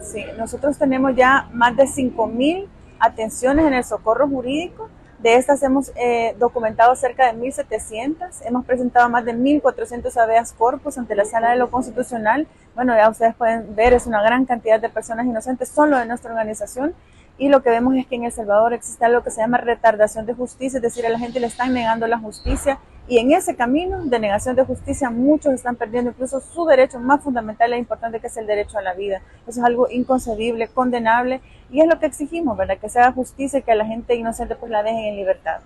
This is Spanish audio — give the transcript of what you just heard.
Sí, nosotros tenemos ya más de 5.000 atenciones en el socorro jurídico. De estas hemos eh, documentado cerca de 1.700, hemos presentado más de 1.400 habeas corpus ante la Sala de lo Constitucional. Bueno, ya ustedes pueden ver, es una gran cantidad de personas inocentes solo de nuestra organización y lo que vemos es que en El Salvador existe algo que se llama retardación de justicia, es decir, a la gente le están negando la justicia y en ese camino de negación de justicia muchos están perdiendo incluso su derecho más fundamental e importante que es el derecho a la vida. Eso es algo inconcebible, condenable y es lo que exigimos, ¿verdad? Que se haga justicia y que a la gente inocente pues la dejen en libertad.